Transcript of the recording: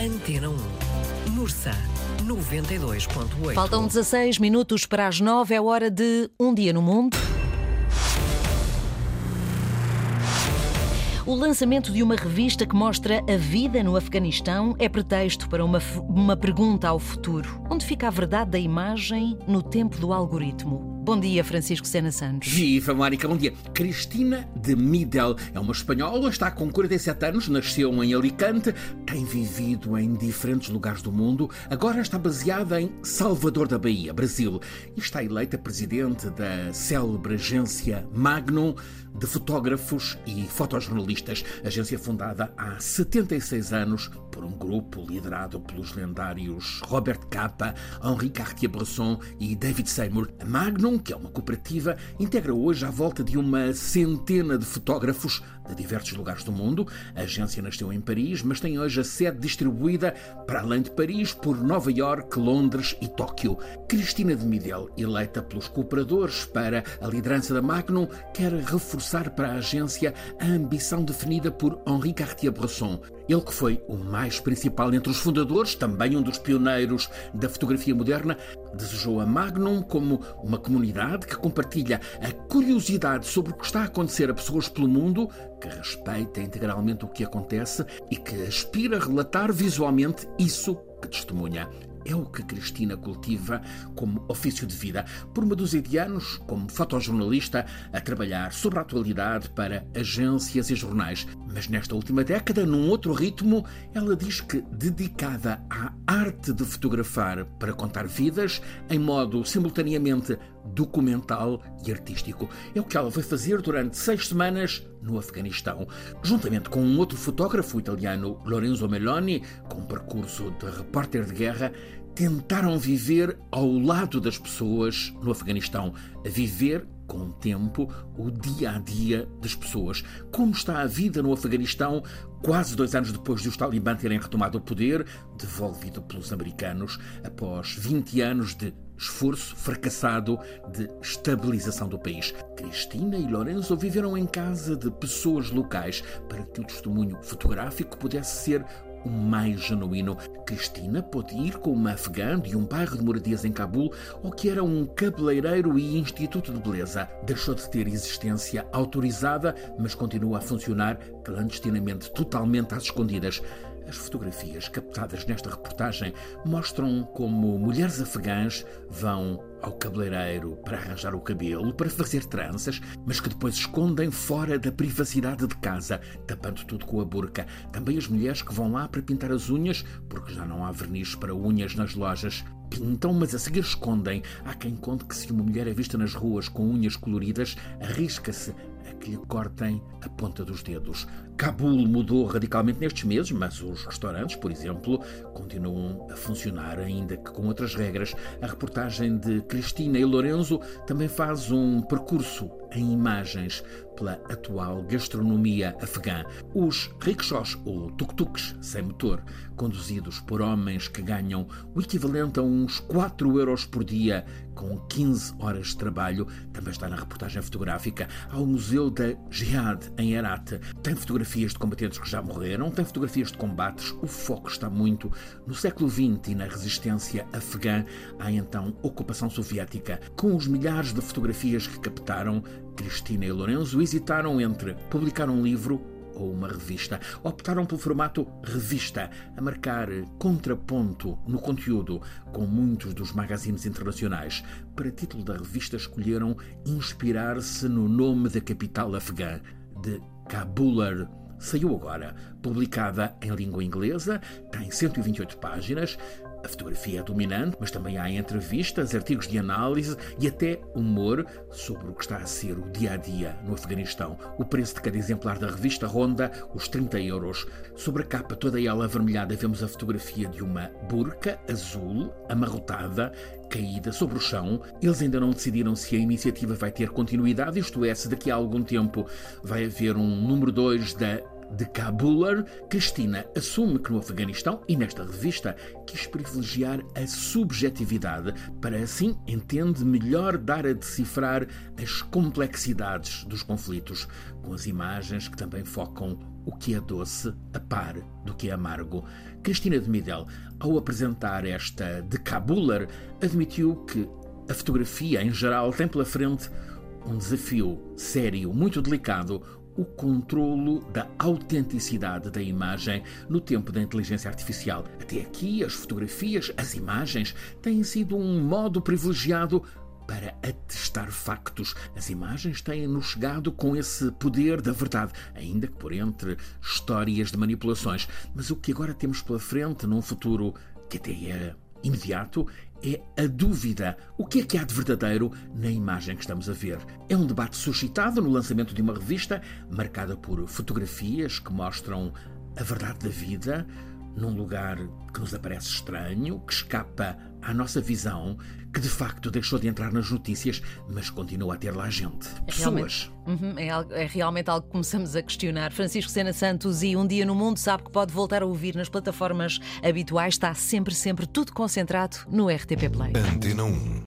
Antena 1. Nursa 92.8. Faltam 16 minutos para as 9, é hora de Um Dia no Mundo. O lançamento de uma revista que mostra a vida no Afeganistão é pretexto para uma, uma pergunta ao futuro. Onde fica a verdade da imagem no tempo do algoritmo? Bom dia, Francisco Sena Santos. Viva, Mónica, bom dia. Cristina de Midel é uma espanhola, está com 47 anos, nasceu em Alicante, tem vivido em diferentes lugares do mundo, agora está baseada em Salvador da Bahia, Brasil, e está eleita presidente da célebre agência Magnum de fotógrafos e fotojornalistas, agência fundada há 76 anos por um grupo liderado pelos lendários Robert Capa, Henri Cartier-Bresson e David Seymour. A Magnum que é uma cooperativa, integra hoje à volta de uma centena de fotógrafos de diversos lugares do mundo. A agência nasceu em Paris, mas tem hoje a sede distribuída para além de Paris por Nova York, Londres e Tóquio. Cristina de Midel, eleita pelos cooperadores para a liderança da Magnum, quer reforçar para a agência a ambição definida por Henri Cartier-Bresson. Ele que foi o mais principal entre os fundadores, também um dos pioneiros da fotografia moderna, desejou a Magnum como uma comunidade que compartilha a curiosidade sobre o que está a acontecer a pessoas pelo mundo, que respeita integralmente o que acontece e que aspira a relatar visualmente isso que testemunha é o que Cristina cultiva como ofício de vida. Por uma dúzia de anos, como fotojornalista, a trabalhar sobre a atualidade para agências e jornais. Mas nesta última década, num outro ritmo, ela diz que, dedicada à arte de fotografar para contar vidas, em modo simultaneamente documental e artístico. É o que ela vai fazer durante seis semanas no Afeganistão, juntamente com um outro fotógrafo italiano, Lorenzo Meloni, com percurso de repórter de guerra, tentaram viver ao lado das pessoas no Afeganistão, a viver com o tempo o dia a dia das pessoas. Como está a vida no Afeganistão, quase dois anos depois de os Talibã terem retomado o poder, devolvido pelos americanos, após 20 anos de esforço fracassado de estabilização do país. Cristina e Lorenzo viveram em casa de pessoas locais para que o testemunho fotográfico pudesse ser o mais genuíno. Cristina pôde ir com uma afegã de um bairro de moradias em Cabul, ou que era um cabeleireiro e instituto de beleza. Deixou de ter existência autorizada, mas continua a funcionar clandestinamente, totalmente às escondidas. As fotografias captadas nesta reportagem mostram como mulheres afegãs vão ao cabeleireiro para arranjar o cabelo, para fazer tranças, mas que depois escondem fora da privacidade de casa, tapando tudo com a burca. Também as mulheres que vão lá para pintar as unhas, porque já não há verniz para unhas nas lojas. Pintam, mas a seguir escondem. Há quem conte que se uma mulher é vista nas ruas com unhas coloridas, arrisca-se a que lhe cortem a ponta dos dedos. Cabul mudou radicalmente nestes meses, mas os restaurantes, por exemplo, continuam a funcionar, ainda que com outras regras. A reportagem de Cristina e Lorenzo também faz um percurso em imagens pela atual gastronomia afegã. Os rickshaws, ou tuk-tuks sem motor, conduzidos por homens que ganham o equivalente a uns 4 euros por dia, com 15 horas de trabalho, também está na reportagem fotográfica. Ao Museu da Jihad, em Herat. Tem fotografias de combatentes que já morreram, tem fotografias de combates. O foco está muito no século XX e na resistência afegã à então ocupação soviética. Com os milhares de fotografias que captaram, Cristina e Lorenzo hesitaram entre publicar um livro ou uma revista. Optaram pelo formato revista, a marcar contraponto no conteúdo com muitos dos magazines internacionais. Para título da revista, escolheram inspirar-se no nome da capital afegã, de Kabular saiu agora, publicada em língua inglesa, tem 128 páginas. A fotografia é dominante, mas também há entrevistas, artigos de análise e até humor sobre o que está a ser o dia a dia no Afeganistão. O preço de cada exemplar da revista ronda os 30 euros. Sobre a capa, toda ela avermelhada, vemos a fotografia de uma burca azul, amarrotada, caída sobre o chão. Eles ainda não decidiram se a iniciativa vai ter continuidade, isto é, se daqui a algum tempo vai haver um número 2 da de Kabular, Cristina assume que no Afeganistão e nesta revista quis privilegiar a subjetividade para assim entende melhor dar a decifrar as complexidades dos conflitos, com as imagens que também focam o que é doce a par do que é amargo. Cristina de Midel, ao apresentar esta de Cabuller, admitiu que a fotografia em geral tem pela frente um desafio sério, muito delicado, o controlo da autenticidade da imagem no tempo da inteligência artificial. Até aqui, as fotografias, as imagens, têm sido um modo privilegiado para atestar factos. As imagens têm-nos chegado com esse poder da verdade, ainda que por entre histórias de manipulações. Mas o que agora temos pela frente, num futuro que até é imediato, é a dúvida. O que é que há de verdadeiro na imagem que estamos a ver? É um debate suscitado no lançamento de uma revista marcada por fotografias que mostram a verdade da vida num lugar que nos aparece estranho, que escapa à nossa visão, que de facto deixou de entrar nas notícias, mas continua a ter lá gente. É Pessoas. Uhum, é, é, realmente algo que começamos a questionar. Francisco Sena Santos e Um Dia no Mundo sabe que pode voltar a ouvir nas plataformas habituais. Está sempre, sempre tudo concentrado no RTP Play. Antena 1.